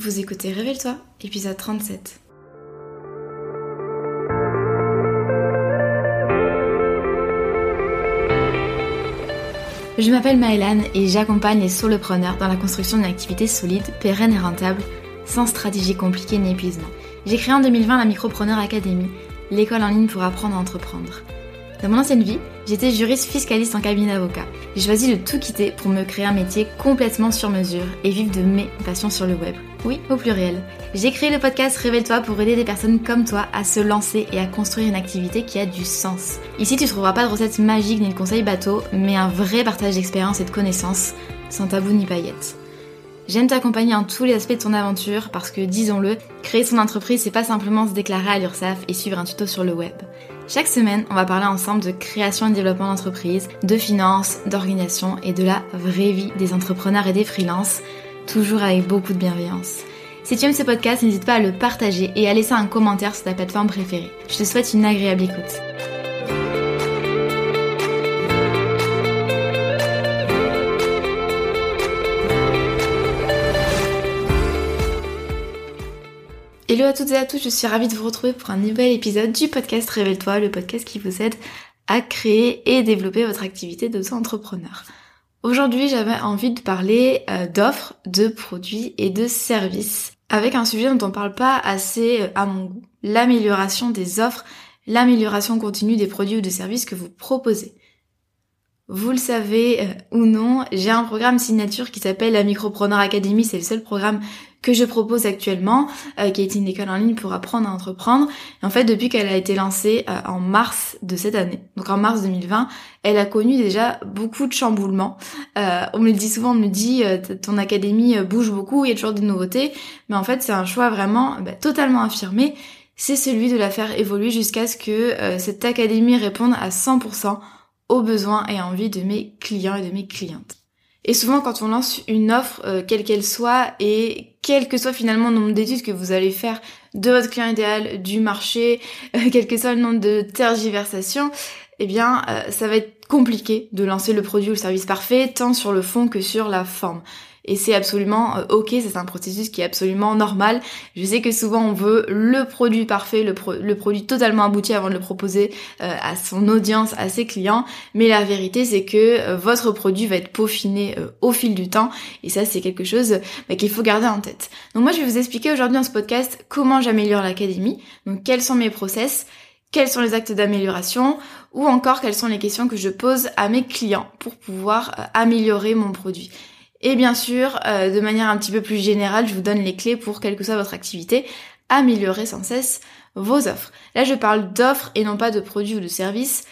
Vous écoutez Révèle-toi, épisode 37. Je m'appelle Maëlan et j'accompagne les solopreneurs dans la construction d'une activité solide, pérenne et rentable, sans stratégie compliquée ni épuisement. J'ai créé en 2020 la Micropreneur Academy, l'école en ligne pour apprendre à entreprendre. Dans mon ancienne vie, j'étais juriste fiscaliste en cabinet d'avocat. J'ai choisi de tout quitter pour me créer un métier complètement sur mesure et vivre de mes passions sur le web. Oui, au pluriel. J'ai créé le podcast Révèle-toi pour aider des personnes comme toi à se lancer et à construire une activité qui a du sens. Ici, tu trouveras pas de recettes magiques ni de conseils bateaux, mais un vrai partage d'expérience et de connaissances, sans tabou ni paillettes. J'aime t'accompagner en tous les aspects de ton aventure parce que, disons-le, créer son entreprise, c'est pas simplement se déclarer à l'URSSAF et suivre un tuto sur le web. Chaque semaine, on va parler ensemble de création et développement d'entreprise, de finances, d'organisation et de la vraie vie des entrepreneurs et des freelances, toujours avec beaucoup de bienveillance. Si tu aimes ce podcast, n'hésite pas à le partager et à laisser un commentaire sur ta plateforme préférée. Je te souhaite une agréable écoute. Hello à toutes et à tous, je suis ravie de vous retrouver pour un nouvel épisode du podcast Révèle-toi, le podcast qui vous aide à créer et développer votre activité d'auto-entrepreneur. Aujourd'hui, j'avais envie de parler euh, d'offres, de produits et de services avec un sujet dont on parle pas assez euh, à mon goût, l'amélioration des offres, l'amélioration continue des produits ou des services que vous proposez. Vous le savez euh, ou non, j'ai un programme signature qui s'appelle la Micropreneur Academy. C'est le seul programme que je propose actuellement, euh, qui est une école en ligne pour apprendre à entreprendre. Et en fait, depuis qu'elle a été lancée euh, en mars de cette année, donc en mars 2020, elle a connu déjà beaucoup de chamboulements. on me le dit souvent, on me dit ton académie bouge beaucoup, il y a toujours des nouveautés, mais en fait, c'est un choix vraiment bah, totalement affirmé. C'est celui de la faire évoluer jusqu'à ce que cette académie réponde à 100% aux besoins et envies de mes clients et de mes clientes. Et souvent quand on lance une offre, euh, quelle qu'elle soit, et quel que soit finalement le nombre d'études que vous allez faire de votre client idéal, du marché, euh, quel que soit le nombre de tergiversations, eh bien euh, ça va être compliqué de lancer le produit ou le service parfait, tant sur le fond que sur la forme et c'est absolument euh, ok, c'est un processus qui est absolument normal. Je sais que souvent on veut le produit parfait, le, produit totalement abouti avant de le proposer euh, à son audience, à ses clients, mais la vérité c'est que euh, votre produit va être peaufiné au fil du temps et ça c'est quelque chose bah, qu'il faut garder en tête. Donc moi je vais vous expliquer aujourd'hui dans ce podcast comment j'améliore l'académie, donc quels sont mes process, quels sont les actes d'amélioration ou encore quelles sont les questions que je pose à mes clients pour pouvoir améliorer mon produit. Et bien sûr, euh, de manière un petit peu plus générale, je vous donne les clés pour, quelle que soit votre activité, améliorer sans cesse vos offres. Là, je parle d'offres et non pas de produits ou de services.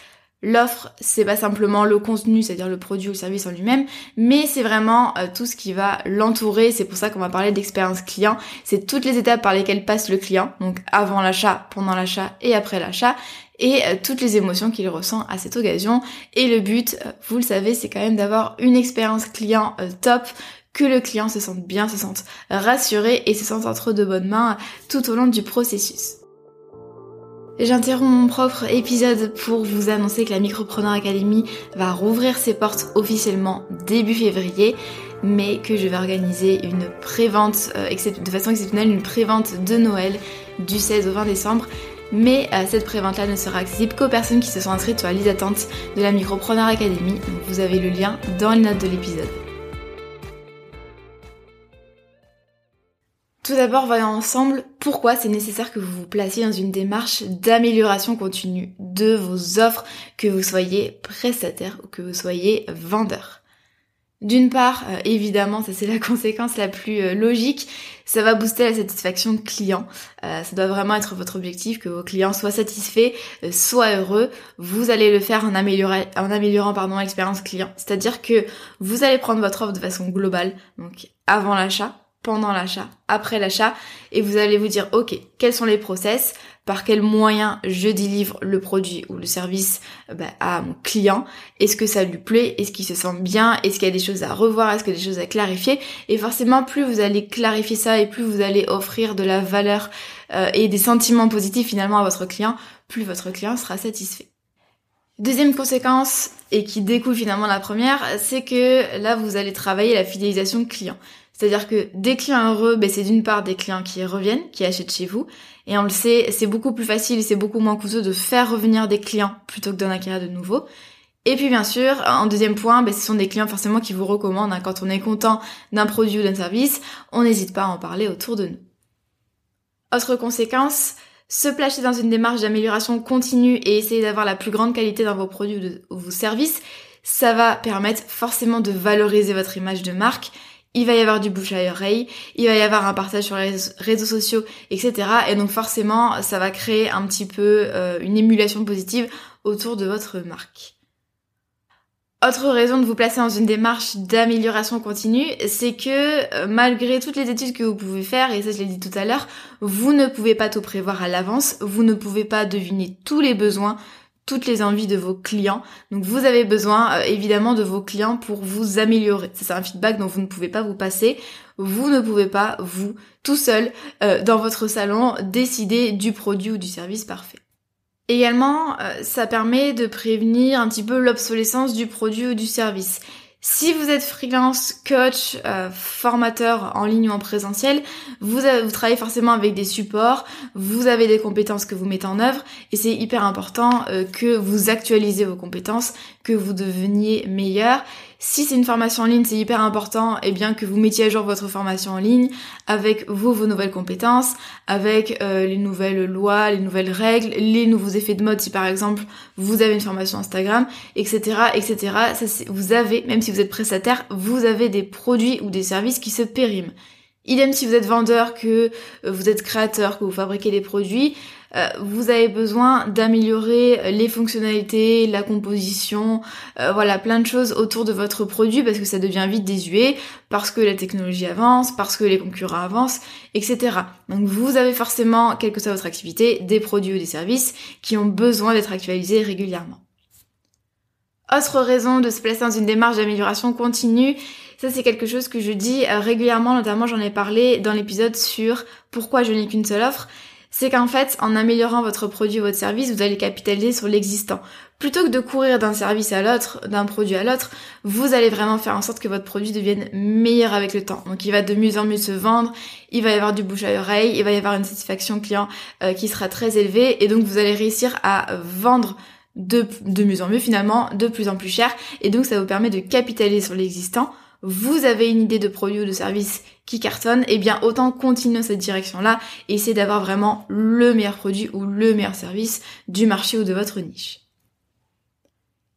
L'offre, c'est pas simplement le contenu, c'est-à-dire le produit ou le service en lui-même, mais c'est vraiment euh, tout ce qui va l'entourer. C'est pour ça qu'on va parler d'expérience client. C'est toutes les étapes par lesquelles passe le client, donc avant l'achat, pendant l'achat et après l'achat et euh, toutes les émotions qu'il ressent à cette occasion. Et le but, euh, vous le savez, c'est quand même d'avoir une expérience client euh, top que le client se sente bien, se sente rassuré et se sente entre de bonnes mains tout au long du processus. J'interromps mon propre épisode pour vous annoncer que la Micropreneur Academy va rouvrir ses portes officiellement début février, mais que je vais organiser une prévente de façon exceptionnelle, une prévente de Noël du 16 au 20 décembre mais euh, cette prévente-là ne sera accessible qu'aux personnes qui se sont inscrites sur la liste d'attente de la Micropreneur Academy. Donc vous avez le lien dans les notes de l'épisode. Tout d'abord, voyons ensemble pourquoi c'est nécessaire que vous vous placiez dans une démarche d'amélioration continue de vos offres, que vous soyez prestataire ou que vous soyez vendeur. D'une part, euh, évidemment, ça c'est la conséquence la plus euh, logique, ça va booster la satisfaction client. Euh, ça doit vraiment être votre objectif, que vos clients soient satisfaits, soient heureux. Vous allez le faire en, améliorant, en améliorant pardon l'expérience client. C'est-à-dire que vous allez prendre votre offre de façon globale, donc avant l'achat, pendant l'achat, après l'achat, et vous allez vous dire, ok, quels sont les process, par quels moyens je délivre le produit ou le service bah, à mon client, est-ce que ça lui plaît, est-ce qu'il se sent bien, est-ce qu'il y a des choses à revoir, est-ce qu'il y a des choses à clarifier, et forcément plus vous allez clarifier ça et plus vous allez offrir de la valeur euh, et des sentiments positifs finalement à votre client, plus votre client sera satisfait. Deuxième conséquence, et qui découle finalement la première, c'est que là vous allez travailler la fidélisation client. C'est-à-dire que des clients heureux, ben c'est d'une part des clients qui reviennent, qui achètent chez vous. Et on le sait, c'est beaucoup plus facile et c'est beaucoup moins coûteux de faire revenir des clients plutôt que d'en acquérir de nouveaux. Et puis bien sûr, en deuxième point, ben, ce sont des clients forcément qui vous recommandent. Hein. quand on est content d'un produit ou d'un service, on n'hésite pas à en parler autour de nous. Autre conséquence, se placer dans une démarche d'amélioration continue et essayer d'avoir la plus grande qualité dans vos produits ou vos services, ça va permettre forcément de valoriser votre image de marque il va y avoir du bouche à oreille, il va y avoir un partage sur les réseaux sociaux, etc. Et donc forcément, ça va créer un petit peu euh, une émulation positive autour de votre marque. Autre raison de vous placer dans une démarche d'amélioration continue, c'est que euh, malgré toutes les études que vous pouvez faire, et ça je l'ai dit tout à l'heure, vous ne pouvez pas tout prévoir à l'avance, vous ne pouvez pas deviner tous les besoins, toutes les envies de vos clients. Donc vous avez besoin euh, évidemment de vos clients pour vous améliorer. C'est un feedback dont vous ne pouvez pas vous passer. Vous ne pouvez pas, vous, tout seul, euh, dans votre salon, décider du produit ou du service parfait. Également, euh, ça permet de prévenir un petit peu l'obsolescence du produit ou du service. Si vous êtes freelance, coach, euh, formateur en ligne ou en présentiel, vous, travaillez forcément avec des supports, vous avez des compétences que vous mettez en œuvre et c'est hyper important euh, que vous actualisez vos compétences, que vous deveniez meilleur si c'est une formation en ligne, c'est hyper important eh bien que vous mettiez à jour votre formation en ligne avec vous, vos nouvelles compétences, avec euh, les nouvelles lois, les nouvelles règles, les nouveaux effets de mode si par exemple vous avez une formation Instagram, etc. etc. Ça, vous avez, même si vous êtes prestataire, vous avez des produits ou des services qui se périment. Idem si vous êtes vendeur, que euh, vous êtes créateur, que vous fabriquez des produits, euh, vous avez besoin d'améliorer les fonctionnalités, la composition, euh, voilà, plein de choses autour de votre produit parce que ça devient vite désuet, parce que la technologie avance, parce que les concurrents avancent, etc. Donc vous avez forcément, quelle que soit votre activité, des produits ou des services qui ont besoin d'être actualisés régulièrement. Autre raison de se placer dans une démarche d'amélioration continue, ça c'est quelque chose que je dis euh, régulièrement, notamment j'en ai parlé dans l'épisode sur pourquoi je n'ai qu'une seule offre, c'est qu'en fait, en améliorant votre produit ou votre service, vous allez capitaliser sur l'existant. Plutôt que de courir d'un service à l'autre, d'un produit à l'autre, vous allez vraiment faire en sorte que votre produit devienne meilleur avec le temps. Donc il va de mieux en mieux se vendre, il va y avoir du bouche à oreille, il va y avoir une satisfaction client euh, qui sera très élevée et donc vous allez réussir à vendre de, de mieux en mieux finalement, de plus en plus cher et donc ça vous permet de capitaliser sur l'existant vous avez une idée de produit ou de service qui cartonne, eh bien autant continuer dans cette direction-là et essayer d'avoir vraiment le meilleur produit ou le meilleur service du marché ou de votre niche.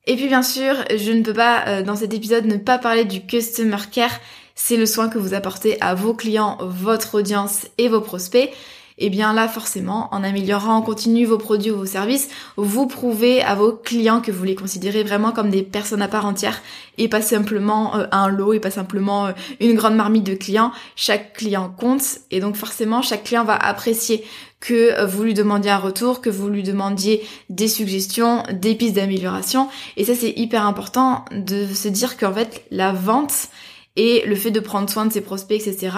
Et puis bien sûr, je ne peux pas euh, dans cet épisode ne pas parler du customer care. C'est le soin que vous apportez à vos clients, votre audience et vos prospects eh bien là forcément, en améliorant en continu vos produits ou vos services, vous prouvez à vos clients que vous les considérez vraiment comme des personnes à part entière et pas simplement euh, un lot et pas simplement euh, une grande marmite de clients. Chaque client compte et donc forcément chaque client va apprécier que euh, vous lui demandiez un retour, que vous lui demandiez des suggestions, des pistes d'amélioration. Et ça c'est hyper important de se dire qu'en fait la vente et le fait de prendre soin de ses prospects, etc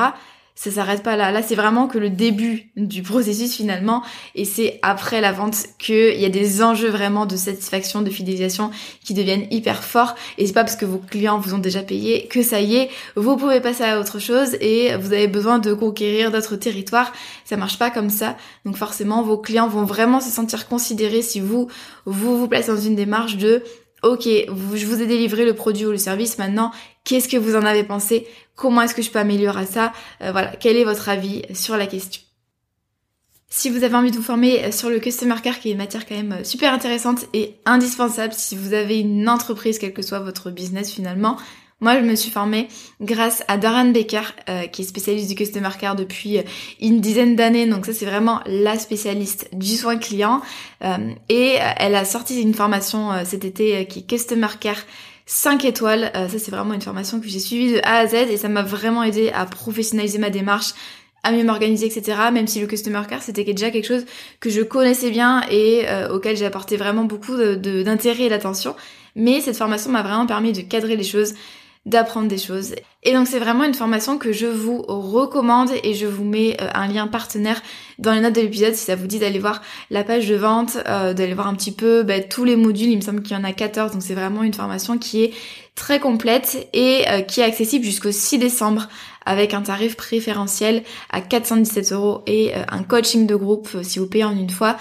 ça s'arrête pas là. Là, c'est vraiment que le début du processus finalement, et c'est après la vente qu'il y a des enjeux vraiment de satisfaction, de fidélisation qui deviennent hyper forts. Et c'est pas parce que vos clients vous ont déjà payé que ça y est, vous pouvez passer à autre chose et vous avez besoin de conquérir d'autres territoires. Ça marche pas comme ça. Donc forcément, vos clients vont vraiment se sentir considérés si vous vous vous placez dans une démarche de ok, je vous ai délivré le produit ou le service, maintenant, qu'est-ce que vous en avez pensé? Comment est-ce que je peux améliorer ça? Euh, Voilà, quel est votre avis sur la question? Si vous avez envie de vous former euh, sur le Customer Care, qui est une matière quand même euh, super intéressante et indispensable si vous avez une entreprise, quel que soit votre business finalement, moi, je me suis formée grâce à Darren Baker, euh, qui est spécialiste du Customer Care depuis euh, une dizaine d'années. Donc ça, c'est vraiment la spécialiste du soin client. Euh, et elle a sorti une formation cet été qui est Customer Care 5 étoiles. ça, c'est vraiment une formation que j'ai suivie de A à Z et ça m'a vraiment aidé à professionnaliser ma démarche à mieux m'organiser, etc. Même si le customer care c'était déjà quelque chose que je connaissais bien et auquel j'ai apporté vraiment beaucoup d'intérêt et d'attention. Mais cette formation m'a vraiment permis de cadrer les choses, d'apprendre des choses. Et donc c'est vraiment une formation que je vous recommande et je vous mets euh, un lien partenaire dans les notes de l'épisode si ça vous dit d'aller voir la page de vente, euh, d'aller voir un petit peu bah, tous les modules, il me semble qu'il y en a 14, donc c'est vraiment une formation qui est très complète et euh, qui est accessible jusqu'au 6 décembre avec un tarif préférentiel à 417 euros et euh, un coaching de groupe si vous payez en une fois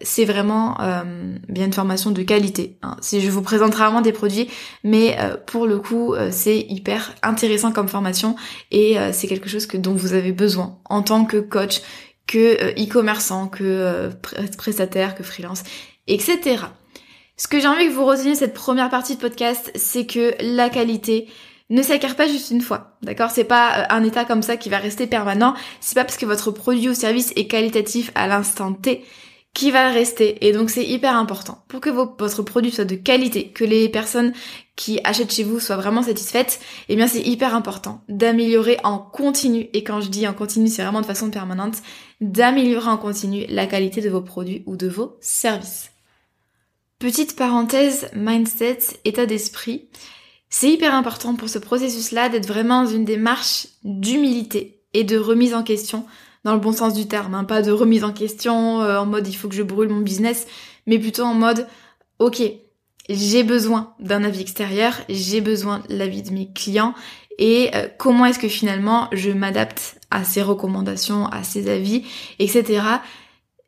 c'est vraiment euh, bien une formation de qualité. Hein. Si je vous présente rarement des produits, mais euh, pour le coup, euh, c'est hyper intéressant comme formation et c'est quelque chose que dont vous avez besoin en tant que coach, que e-commerçant, que prestataire, que freelance, etc. Ce que j'ai envie que vous reteniez cette première partie de podcast, c'est que la qualité ne s'acquiert pas juste une fois, d'accord? C'est pas un état comme ça qui va rester permanent. C'est pas parce que votre produit ou service est qualitatif à l'instant T qui va rester. Et donc c'est hyper important. Pour que votre produit soit de qualité, que les personnes qui achètent chez vous soient vraiment satisfaites, eh bien c'est hyper important d'améliorer en continu, et quand je dis en continu, c'est vraiment de façon permanente, d'améliorer en continu la qualité de vos produits ou de vos services. Petite parenthèse, mindset, état d'esprit. C'est hyper important pour ce processus-là d'être vraiment dans une démarche d'humilité et de remise en question dans le bon sens du terme, hein, pas de remise en question euh, en mode il faut que je brûle mon business, mais plutôt en mode ok, j'ai besoin d'un avis extérieur, j'ai besoin de l'avis de mes clients et euh, comment est-ce que finalement je m'adapte à ces recommandations, à ces avis, etc.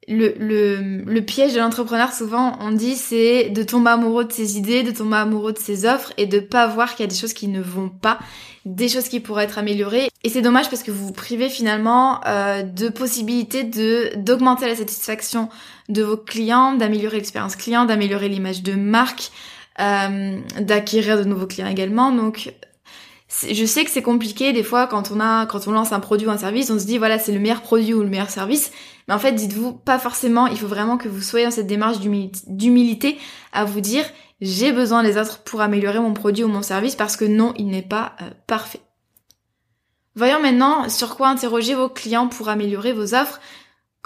Le, piège de l'entrepreneur, souvent, on dit, c'est de tomber amoureux de ses idées, de tomber amoureux de ses offres et de pas voir qu'il y a des choses qui ne vont pas des choses qui pourraient être améliorées. Et c'est dommage parce que vous vous privez finalement euh, de possibilités de d'augmenter la satisfaction de vos clients, d'améliorer l'expérience client, d'améliorer l'image de marque, euh, d'acquérir de nouveaux clients également. Donc je sais que c'est compliqué des fois quand on a quand on lance un produit ou un service, on se dit voilà c'est le meilleur produit ou le meilleur service. Mais en fait dites-vous pas forcément. Il faut vraiment que vous soyez dans cette démarche d'humilité à vous dire j'ai besoin des autres pour améliorer mon produit ou mon service parce que non, il n'est pas euh, parfait. Voyons maintenant sur quoi interroger vos clients pour améliorer vos offres.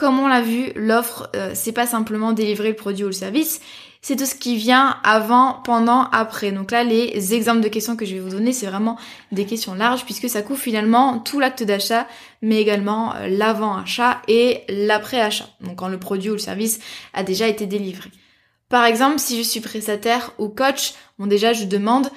Comme on l'a vu, l'offre, euh, c'est pas simplement délivrer le produit ou le service, c'est tout ce qui vient avant, pendant, après. Donc là, les exemples de questions que je vais vous donner, c'est vraiment des questions larges puisque ça couvre finalement tout l'acte d'achat, mais également euh, l'avant-achat et l'après-achat. Donc quand le produit ou le service a déjà été délivré. Par exemple, si je suis prestataire ou coach, bon déjà je demande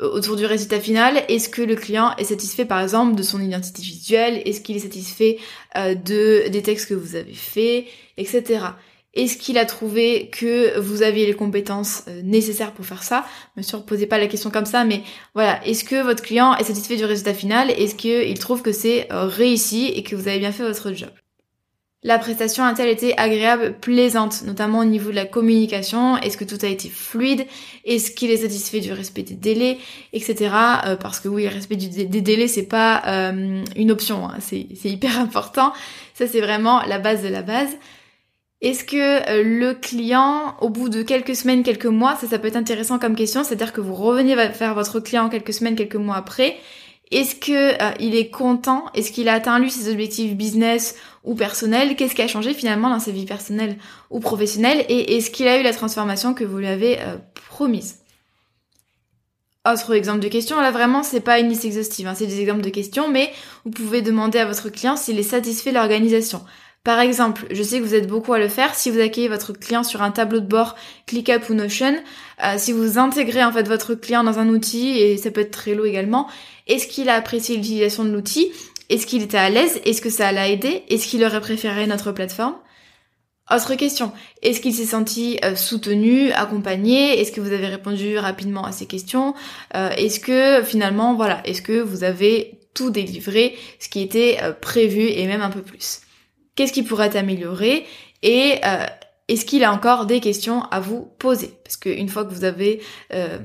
autour du résultat final, est-ce que le client est satisfait par exemple de son identité visuelle, est-ce qu'il est satisfait euh, de des textes que vous avez faits, etc. Est-ce qu'il a trouvé que vous aviez les compétences euh, nécessaires pour faire ça? Bien sûr, posez pas la question comme ça, mais voilà, est-ce que votre client est satisfait du résultat final? Est-ce qu'il trouve que c'est réussi et que vous avez bien fait votre job? La prestation a-t-elle été agréable, plaisante, notamment au niveau de la communication? Est-ce que tout a été fluide? Est-ce qu'il est satisfait du respect des délais, etc. Euh, parce que oui, le respect des délais, c'est pas euh, une option, hein. c'est hyper important. Ça, c'est vraiment la base de la base. Est-ce que euh, le client, au bout de quelques semaines, quelques mois, ça, peut être intéressant comme question, c'est-à-dire que vous revenez vers votre client quelques semaines, quelques mois après, est-ce que il est content? Est-ce qu'il a atteint lui ses objectifs business ou personnels Qu'est-ce qui a changé finalement dans sa vie personnelle ou professionnelle Et est-ce qu'il a eu la transformation que vous lui avez euh, promise? Autre exemple de question, là vraiment c'est pas une liste exhaustive, hein, c'est des exemples de questions, mais vous pouvez demander à votre client s'il est satisfait de l'organisation. Par exemple, je sais que vous êtes beaucoup à le faire, si vous accueillez votre client sur un tableau de bord ClickUp ou Notion, euh, si vous intégrez en fait votre client dans un outil, et ça peut être Trello également, est-ce qu'il a apprécié l'utilisation de l'outil? Est-ce qu'il était à l'aise? Est-ce que ça l'a aidé? Est-ce qu'il aurait préféré notre plateforme? Autre question, est-ce qu'il s'est senti euh, soutenu, accompagné? Est-ce que vous avez répondu rapidement à ces questions? Euh, Est-ce que finalement, voilà, est-ce que vous avez tout délivré, ce qui était prévu et même un peu plus? Qu'est-ce qui pourrait Et est-ce qu'il a encore des questions à vous poser? Parce qu'une fois que vous avez euh,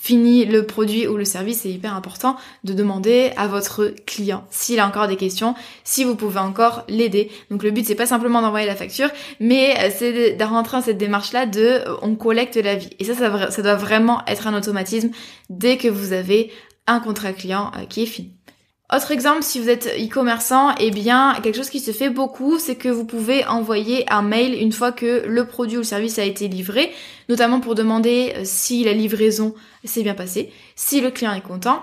fini le produit ou le service, c'est hyper important de demander à votre client s'il a encore des questions, si vous pouvez encore l'aider. Donc le but c'est pas simplement d'envoyer la facture, mais euh, c'est de rentrer dans cette démarche-là de euh, on collecte la vie. Et ça, ça, ça doit vraiment être un automatisme dès que vous avez un contrat client qui est fini. Autre exemple, si vous êtes e-commerçant, eh bien, quelque chose qui se fait beaucoup, c'est que vous pouvez envoyer un mail une fois que le produit ou le service a été livré, notamment pour demander euh, si la livraison s'est bien passée, si le client est content.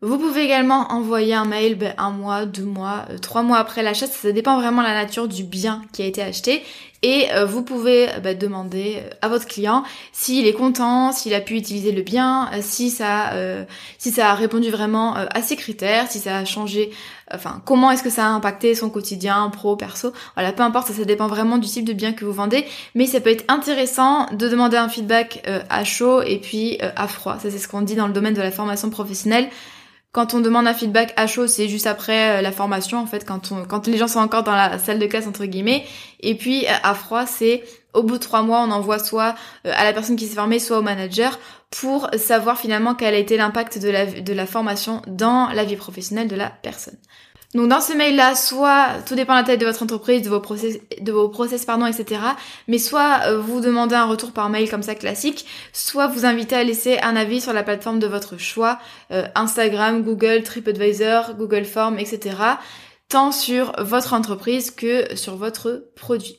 Vous pouvez également envoyer un mail ben, un mois, deux mois, euh, trois mois après l'achat, ça dépend vraiment de la nature du bien qui a été acheté et euh, vous pouvez bah, demander à votre client s'il est content, s'il a pu utiliser le bien, si ça, si ça a répondu vraiment à ses critères, si ça a changé, enfin comment est-ce que ça a impacté son quotidien, pro, perso. Voilà, peu importe, ça, ça dépend vraiment du type de bien que vous vendez, mais ça peut être intéressant de demander un feedback à chaud et puis à froid. Ça c'est ce qu'on dit dans le domaine de la formation professionnelle. Quand on demande un feedback à chaud, c'est juste après euh, la formation, en fait, quand, les gens sont encore dans la salle de classe, entre guillemets. Et puis, euh, à froid, c'est au bout de trois mois, on envoie soit euh, à la personne qui s'est formée, soit au manager, pour savoir finalement quel a été l'impact de la formation dans la vie professionnelle de la personne. Donc dans ce mail-là, soit tout dépend de la taille de votre entreprise, de vos process, de vos process pardon, etc. Mais soit euh, vous demandez un retour par mail comme ça classique, soit vous invitez à laisser un avis sur la plateforme de votre choix, euh, Instagram, Google, TripAdvisor, Google Form, etc. Tant sur votre entreprise que sur votre produit.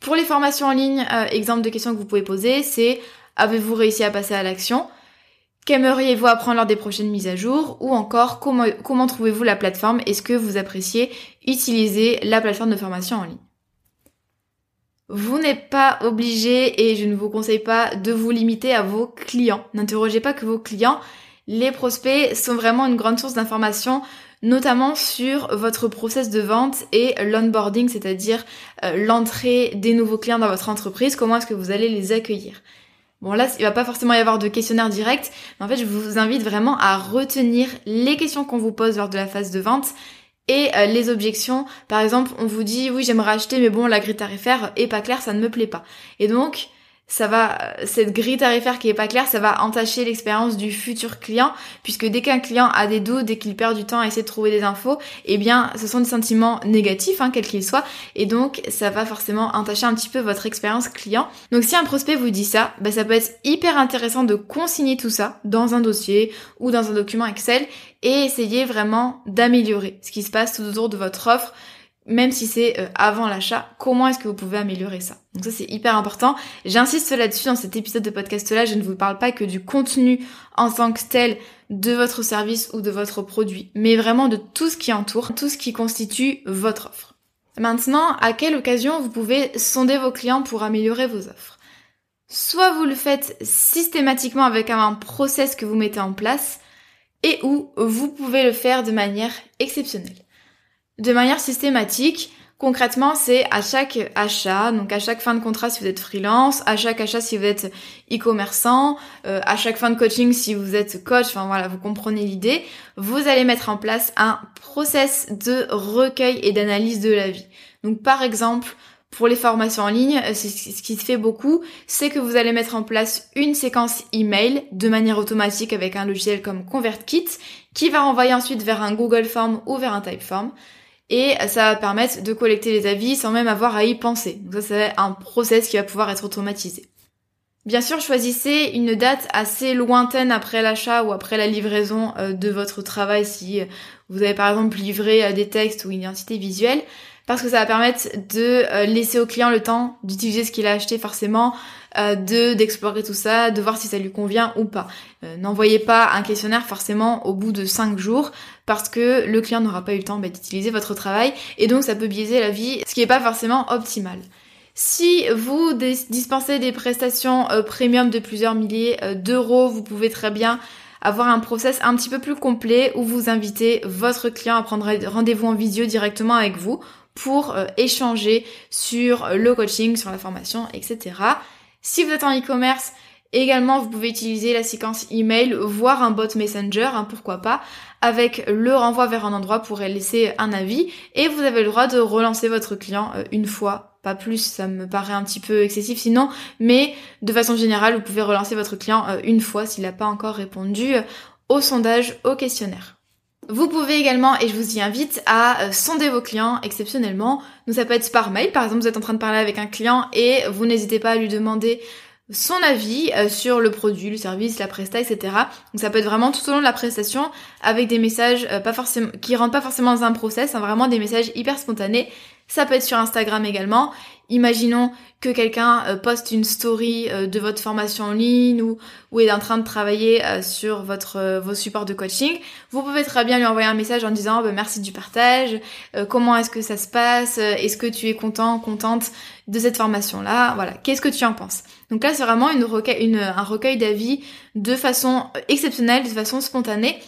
Pour les formations en ligne, euh, exemple de questions que vous pouvez poser, c'est avez-vous réussi à passer à l'action? Qu'aimeriez-vous apprendre lors des prochaines mises à jour Ou encore, comment, trouvez-vous la plateforme? Est-ce que vous appréciez utiliser la plateforme de formation en ligne? Vous n'êtes pas obligé et je ne vous conseille pas de vous limiter à vos clients. N'interrogez pas que vos clients. Les prospects sont vraiment une grande source d'informations, notamment sur votre process de vente et l'onboarding, c'est-à-dire euh, l'entrée des nouveaux clients dans votre entreprise, comment est-ce que vous allez les accueillir? Bon là, il va pas forcément y avoir de questionnaire direct, mais en fait, je vous invite vraiment à retenir les questions qu'on vous pose lors de la phase de vente et euh, les objections. Par exemple, on vous dit oui, j'aimerais acheter, mais bon, la grille tarifaire est pas claire, ça ne me plaît pas. Et donc, ça va, cette grille tarifaire qui est pas claire, ça va entacher l'expérience du futur client, puisque dès qu'un client a des doutes, dès qu'il perd du temps à essayer de trouver des infos, eh bien, ce sont des sentiments négatifs, hein, quels qu'ils soient, et donc ça va forcément entacher un petit peu votre expérience client. Donc si un prospect vous dit ça, bah, ça peut être hyper intéressant de consigner tout ça dans un dossier ou dans un document Excel et essayer vraiment d'améliorer ce qui se passe tout autour de votre offre même si c'est euh, avant l'achat, comment est-ce que vous pouvez améliorer ça? Donc ça c'est hyper important. J'insiste là-dessus dans cet épisode de podcast là, je ne vous parle pas que du contenu en tant que tel de votre service ou de votre produit, mais vraiment de tout ce qui entoure, tout ce qui constitue votre offre. Maintenant, à quelle occasion vous pouvez sonder vos clients pour améliorer vos offres? Soit vous le faites systématiquement avec un process que vous mettez en place, et ou vous pouvez le faire de manière exceptionnelle de manière systématique. Concrètement, c'est à chaque achat, donc à chaque fin de contrat si vous êtes freelance, à chaque achat si vous êtes e-commerçant, euh, à chaque fin de coaching si vous êtes coach, enfin voilà, vous comprenez l'idée, vous allez mettre en place un process de recueil et d'analyse de la vie. Donc par exemple, pour les formations en ligne, euh, ce qui se fait beaucoup, c'est que vous allez mettre en place une séquence email de manière automatique avec un logiciel comme ConvertKit qui va renvoyer ensuite vers un Google Form ou vers un Typeform et ça va permettre de collecter les avis sans même avoir à y penser. Donc ça, c'est un process qui va pouvoir être automatisé. Bien sûr, choisissez une date assez lointaine après l'achat ou après la livraison euh, de votre travail si vous avez par exemple livré euh, des textes ou une identité visuelle parce que ça va permettre de euh, laisser au client le temps d'utiliser ce qu'il a acheté forcément, euh, de d'explorer tout ça, de voir si ça lui convient ou pas. Euh, n'envoyez pas un questionnaire forcément au bout de 5 jours parce que le client n'aura pas eu le temps bah, d'utiliser votre travail et donc ça peut biaiser la vie, ce qui n'est pas forcément optimal. Si vous dispensez des prestations premium de plusieurs milliers d'euros, vous pouvez très bien avoir un process un petit peu plus complet où vous invitez votre client à prendre rendez-vous en visio directement avec vous pour euh, échanger sur le coaching, sur la formation, etc. Si vous êtes en e-commerce, également vous pouvez utiliser la séquence email, voire un bot messenger, hein, pourquoi pas, avec le renvoi vers un endroit pour laisser un avis et vous avez le droit de relancer votre client euh, une fois, pas plus, ça me paraît un petit peu excessif sinon, mais de façon générale, vous pouvez relancer votre client euh, une fois s'il n'a pas encore répondu au sondage, au questionnaire. Vous pouvez également, et je vous y invite, à euh, sonder vos clients exceptionnellement. Donc ça peut être par mail, par exemple vous êtes en train de parler avec un client et vous n'hésitez pas à lui demander son avis euh, sur le produit, le service, la presta, etc. Donc ça peut être vraiment tout au long de la prestation avec des messages euh, pas forcément qui rentrent pas forcément dans un process, hein, vraiment des messages hyper spontanés. Ça peut être sur Instagram également. Imaginons que quelqu'un euh, poste une story euh, de votre formation en ligne ou, est en train de travailler euh, sur votre vos supports de coaching. Vous pouvez très bien lui envoyer un message en disant bah, merci du partage, comment est-ce que ça se passe, est-ce que tu es content, contente de cette formation là, voilà, qu'est-ce que tu en penses? Donc là c'est vraiment une une, un recueil d'avis de façon exceptionnelle, de façon spontanée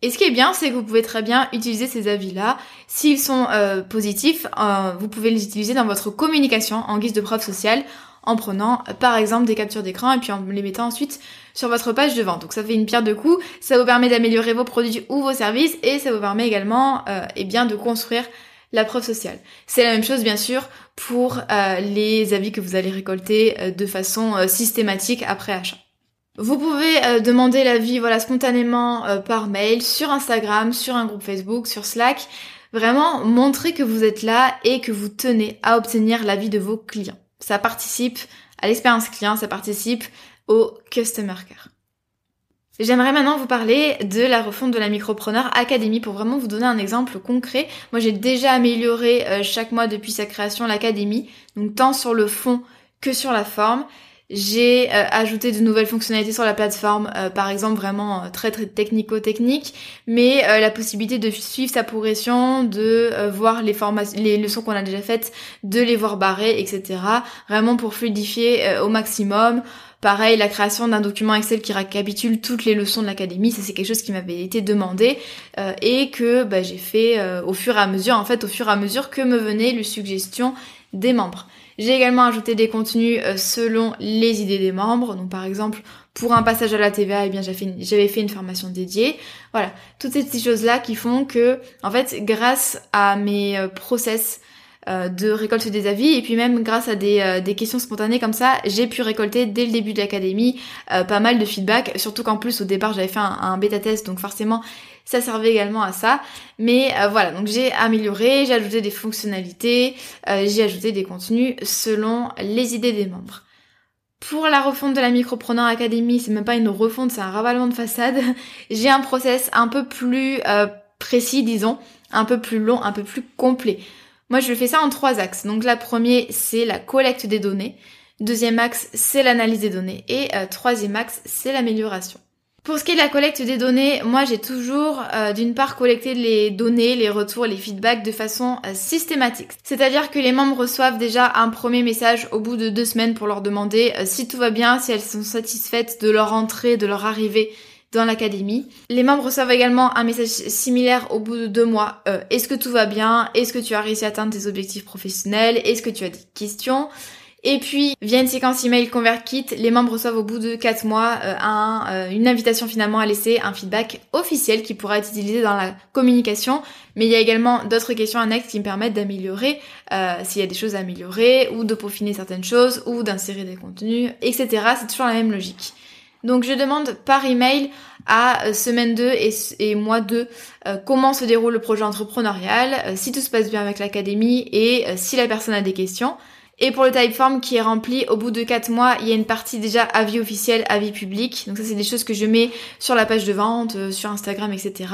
et ce qui est bien, c'est que vous pouvez très bien utiliser ces avis-là. S'ils sont euh, positifs, euh, vous pouvez les utiliser dans votre communication en guise de preuve sociale en prenant par exemple des captures d'écran et puis en les mettant ensuite sur votre page de vente. Donc ça fait une pierre de coups, ça vous permet d'améliorer vos produits ou vos services et ça vous permet également euh, eh bien de construire la preuve sociale. C'est la même chose bien sûr pour les avis que vous allez récolter de façon systématique après achat. Vous pouvez euh, demander l'avis voilà spontanément euh, par mail, sur Instagram, sur un groupe Facebook, sur Slack. Vraiment montrer que vous êtes là et que vous tenez à obtenir l'avis de vos clients. Ça participe à l'expérience client, ça participe au Customer Care. J'aimerais maintenant vous parler de la refonte de la Micropreneur Academy pour vraiment vous donner un exemple concret. Moi j'ai déjà amélioré euh, chaque mois depuis sa création l'académie, donc tant sur le fond que sur la forme. J'ai euh, ajouté de nouvelles fonctionnalités sur la plateforme, euh, par exemple vraiment euh, très très technico-technique, mais la possibilité de suivre sa progression, de voir les formations, les leçons qu'on a déjà faites, de les voir barrées, etc. Vraiment pour fluidifier au maximum. Pareil, la création d'un document Excel qui récapitule toutes les leçons de l'académie, ça c'est quelque chose qui m'avait été demandé et que bah, j'ai fait au fur et à mesure, en fait au fur et à mesure que me venaient les suggestions des membres. J'ai également ajouté des contenus euh, selon les idées des membres. Donc par exemple, pour un passage à la TVA, eh bien j'avais fait une formation dédiée. Voilà, toutes ces petites choses-là qui font que, en fait, grâce à mes euh, process euh, de récolte des avis et puis même grâce à des, des questions spontanées comme ça, j'ai pu récolter dès le début de l'académie pas mal de feedback, surtout qu'en plus au départ j'avais fait un, bêta test donc forcément ça servait également à ça. Mais euh, voilà, donc j'ai amélioré, j'ai ajouté des fonctionnalités, euh, j'ai ajouté des contenus selon les idées des membres. Pour la refonte de la Micropreneur Academy, c'est même pas une refonte, c'est un ravalement de façade. J'ai un process un peu plus euh, précis, disons, un peu plus long, un peu plus complet. Moi, je fais ça en trois axes. Donc, la première, c'est la collecte des données. Deuxième axe, c'est l'analyse des données. Et troisième axe, c'est l'amélioration. Pour ce qui est de la collecte des données, moi j'ai toujours euh, d'une part collecté les données, les retours, les feedbacks de façon euh, systématique. C'est-à-dire que les membres reçoivent déjà un premier message au bout de deux semaines pour leur demander euh, si tout va bien, si elles sont satisfaites de leur entrée, de leur arrivée dans l'académie. Les membres reçoivent également un message similaire au bout de deux mois. Est-ce que tout va bien? Est-ce que tu as réussi à atteindre tes objectifs professionnels? Est-ce que tu as des questions? Et puis, via une séquence email ConvertKit, les membres reçoivent au bout de 4 mois euh, un, euh, une invitation finalement à laisser un feedback officiel qui pourra être utilisé dans la communication. Mais il y a également d'autres questions annexes qui me permettent d'améliorer euh, s'il y a des choses à améliorer ou de peaufiner certaines choses ou d'insérer des contenus, etc. C'est toujours la même logique. Donc je demande par email à semaine 2 et, mois 2 comment se déroule le projet entrepreneurial, si tout se passe bien avec l'académie et si la personne a des questions. Et pour le typeform qui est rempli au bout de 4 mois, il y a une partie déjà avis officiel, avis public. Donc ça c'est des choses que je mets sur la page de vente, euh, sur Instagram, etc.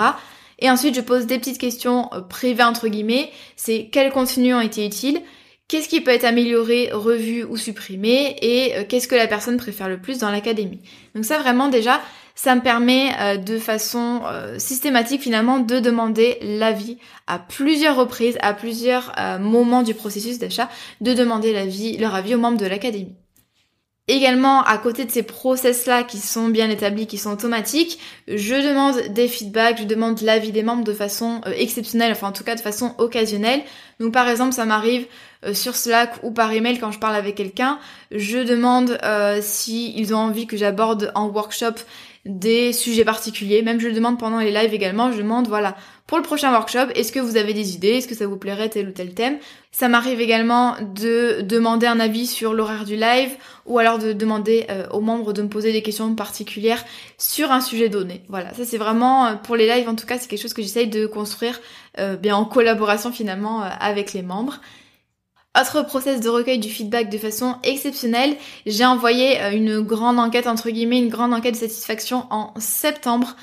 Et ensuite je pose des petites questions euh, privées entre guillemets. C'est quels contenus ont été utiles, qu'est-ce qui peut être amélioré, revu ou supprimé, et euh, qu'est-ce que la personne préfère le plus dans l'académie? Donc ça vraiment déjà, ça me permet euh, de façon euh, systématique finalement de demander l'avis à plusieurs reprises, à plusieurs moments du processus d'achat, de demander leur avis aux membres de l'académie. Également, à côté de ces process-là qui sont bien établis, qui sont automatiques, je demande des feedbacks, je demande l'avis des membres de façon exceptionnelle, enfin en tout cas de façon occasionnelle. Donc par exemple, ça m'arrive sur Slack ou par email quand je parle avec quelqu'un, je demande euh, s'ils ont envie que j'aborde en workshop des sujets particuliers. Même je le demande pendant les lives également. Je demande, voilà, pour le prochain workshop, est-ce que vous avez des idées Est-ce que ça vous plairait tel ou tel thème? Ça m'arrive également de demander un avis sur l'horaire du live ou alors de demander euh, aux membres de me poser des questions particulières sur un sujet donné. Voilà, ça c'est vraiment, euh, pour les lives en tout cas, c'est quelque chose que j'essaye de construire euh, bien en collaboration finalement avec les membres. Autre process de recueil du feedback de façon exceptionnelle, j'ai envoyé une grande enquête, entre guillemets, une grande enquête de satisfaction en septembre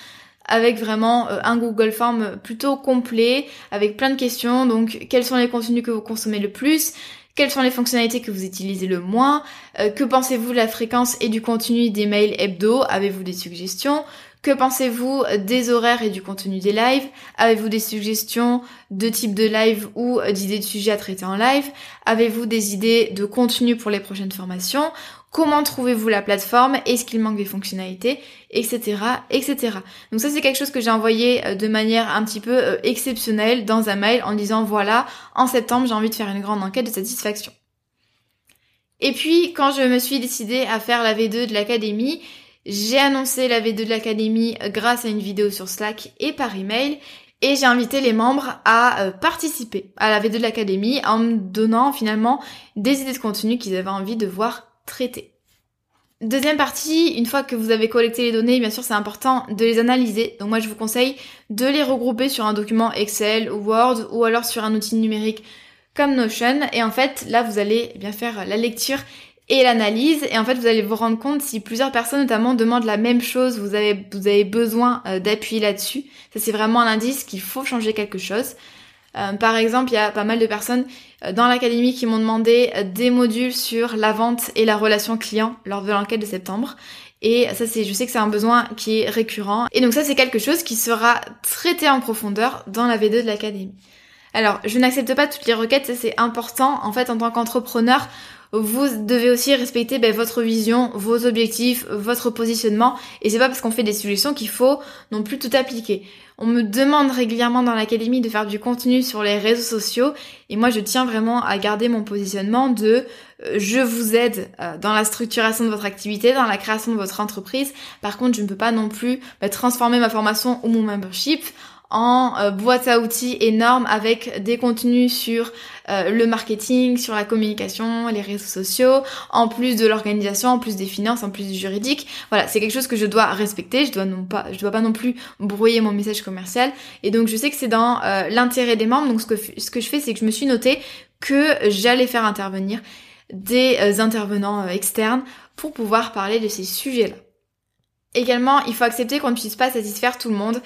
avec vraiment euh, un Google Form plutôt complet, avec plein de questions. Donc, quels sont les contenus que vous consommez le plus? Quelles sont les fonctionnalités que vous utilisez le moins? Euh, Que pensez-vous de la fréquence et du contenu des mails hebdo? Avez-vous des suggestions? Que pensez-vous des horaires et du contenu des lives? Avez-vous des suggestions de type de live ou d'idées de sujets à traiter en live? Avez-vous des idées de contenu pour les prochaines formations? Comment trouvez-vous la plateforme, est-ce qu'il manque des fonctionnalités, etc., etc. Donc ça c'est quelque chose que j'ai envoyé euh, de manière un petit peu euh, exceptionnelle dans un mail en disant voilà, en septembre j'ai envie de faire une grande enquête de satisfaction. Et puis quand je me suis décidée à faire la V2 de l'académie, j'ai annoncé la V2 de l'académie euh, grâce à une vidéo sur Slack et par email. Et j'ai invité les membres à participer à la V2 de l'académie en me donnant finalement des idées de contenu qu'ils avaient envie de voir Deuxième partie, une fois que vous avez collecté les données, bien sûr c'est important de les analyser. Donc moi je vous conseille de les regrouper sur un document Excel ou Word ou alors sur un outil numérique comme Notion. Et en fait là vous allez bien faire la lecture et l'analyse et en fait vous allez vous rendre compte si plusieurs personnes notamment demandent la même chose, vous avez, besoin euh, d'appuyer là-dessus. Ça c'est vraiment un indice qu'il faut changer quelque chose. Euh, par exemple, il y a pas mal de personnes dans l'académie qui m'ont demandé euh, des modules sur la vente et la relation client lors de l'enquête de septembre. Et ça, c'est, je sais que c'est un besoin qui est récurrent. Et donc ça, c'est quelque chose qui sera traité en profondeur dans la V2 de l'académie. Alors, je n'accepte pas toutes les requêtes, c'est important. En fait, en tant qu'entrepreneur, vous devez aussi respecter ben, votre vision, vos objectifs, votre positionnement. Et c'est pas parce qu'on fait des suggestions qu'il faut non plus tout appliquer. On me demande régulièrement dans l'académie de faire du contenu sur les réseaux sociaux et moi je tiens vraiment à garder mon positionnement de euh, je vous aide euh, dans la structuration de votre activité, dans la création de votre entreprise. Par contre, je ne peux pas non plus ben, transformer ma formation ou mon membership en euh, boîte à outils énorme avec des contenus sur euh, le marketing, sur la communication, les réseaux sociaux, en plus de l'organisation, en plus des finances, en plus du juridique. Voilà, c'est quelque chose que je dois respecter. Je dois non pas, je dois pas non plus brouiller mon message commercial. Et donc je sais que c'est dans euh, l'intérêt des membres. Donc ce que ce que je fais, c'est que je me suis noté que j'allais faire intervenir des intervenants externes pour pouvoir parler de ces sujets-là. Également, il faut accepter qu'on ne puisse pas satisfaire tout le monde.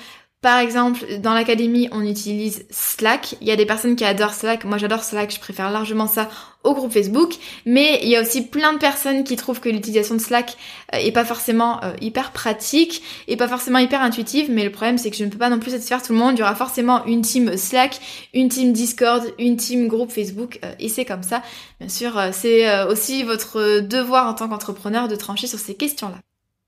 Par exemple, dans l'académie, on utilise Slack. Il y a des personnes qui adorent Slack. Moi, j'adore Slack. Je préfère largement ça au groupe Facebook. Mais il y a aussi plein de personnes qui trouvent que l'utilisation de Slack euh, est pas forcément euh, hyper pratique et pas forcément hyper intuitive. Mais le problème, c'est que je ne peux pas non plus satisfaire tout le monde. Il y aura forcément une team Slack, une team Discord, une team groupe Facebook. Euh, et c'est comme ça. Bien sûr, c'est aussi votre devoir en tant qu'entrepreneur de trancher sur ces questions-là.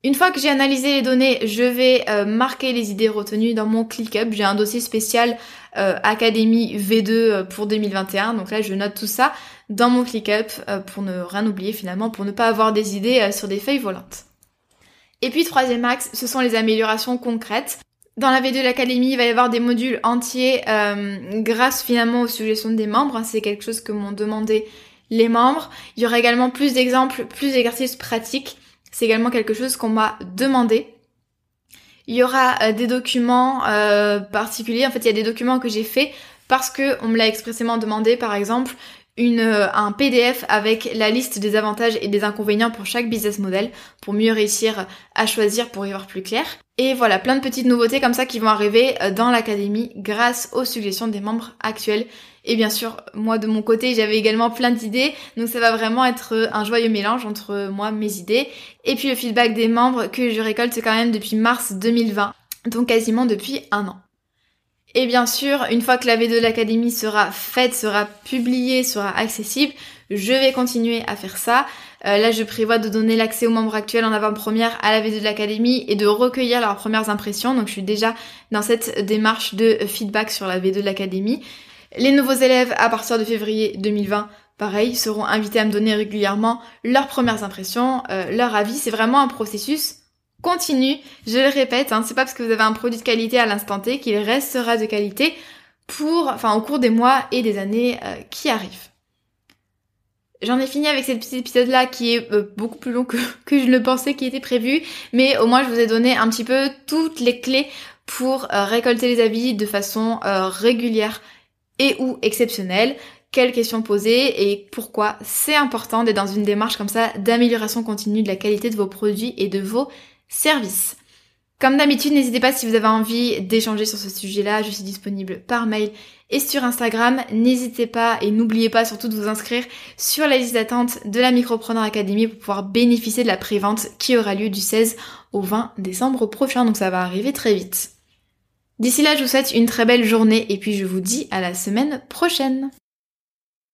Une fois que j'ai analysé les données, je vais euh, marquer les idées retenues dans mon ClickUp. J'ai un dossier spécial euh, Académie V2 euh, pour 2021. Donc là, je note tout ça dans mon ClickUp pour ne rien oublier finalement, pour ne pas avoir des idées sur des feuilles volantes. Et puis troisième axe, ce sont les améliorations concrètes. Dans la V2 de l'Académie, il va y avoir des modules entiers grâce finalement aux suggestions des membres. C'est quelque chose que m'ont demandé les membres. Il y aura également plus d'exemples, plus d'exercices pratiques c'est également quelque chose qu'on m'a demandé. Il y aura euh, des documents euh, particuliers. En fait, il y a des documents que j'ai faits parce que on me l'a expressément demandé. Par exemple, euh, un PDF avec la liste des avantages et des inconvénients pour chaque business model pour mieux réussir à choisir pour y voir plus clair. Et voilà, plein de petites nouveautés comme ça qui vont arriver dans l'académie grâce aux suggestions des membres actuels et bien sûr, moi de mon côté, j'avais également plein d'idées. Donc ça va vraiment être un joyeux mélange entre moi, mes idées, et puis le feedback des membres que je récolte quand même depuis mars 2020. Donc quasiment depuis un an. Et bien sûr, une fois que la V2 de l'académie sera faite, sera publiée, sera accessible, je vais continuer à faire ça. Euh, là, je prévois de donner l'accès aux membres actuels en avant-première à la V2 de l'académie et de recueillir leurs premières impressions. Donc je suis déjà dans cette démarche de feedback sur la V2 de l'académie. Les nouveaux élèves à partir de février 2020 pareil, seront invités à me donner régulièrement leurs premières impressions, euh, leur avis. C'est vraiment un processus continu. Je le répète, hein, c'est pas parce que vous avez un produit de qualité à l'instant T qu'il restera de qualité pour, enfin, au cours des mois et des années euh, qui arrivent. J'en ai fini avec cet épisode là qui est euh, beaucoup plus long que, je le pensais qui était prévu, mais au moins je vous ai donné un petit peu toutes les clés pour récolter les avis de façon régulière et ou exceptionnel, quelles questions poser et pourquoi c'est important d'être dans une démarche comme ça d'amélioration continue de la qualité de vos produits et de vos services. Comme d'habitude, n'hésitez pas si vous avez envie d'échanger sur ce sujet-là, je suis disponible par mail et sur Instagram. N'hésitez pas et n'oubliez pas surtout de vous inscrire sur la liste d'attente de la Micropreneur Academy pour pouvoir bénéficier de la prévente qui aura lieu du 16 au 20 décembre prochain, donc ça va arriver très vite. D'ici là, je vous souhaite une très belle journée et puis je vous dis à la semaine prochaine.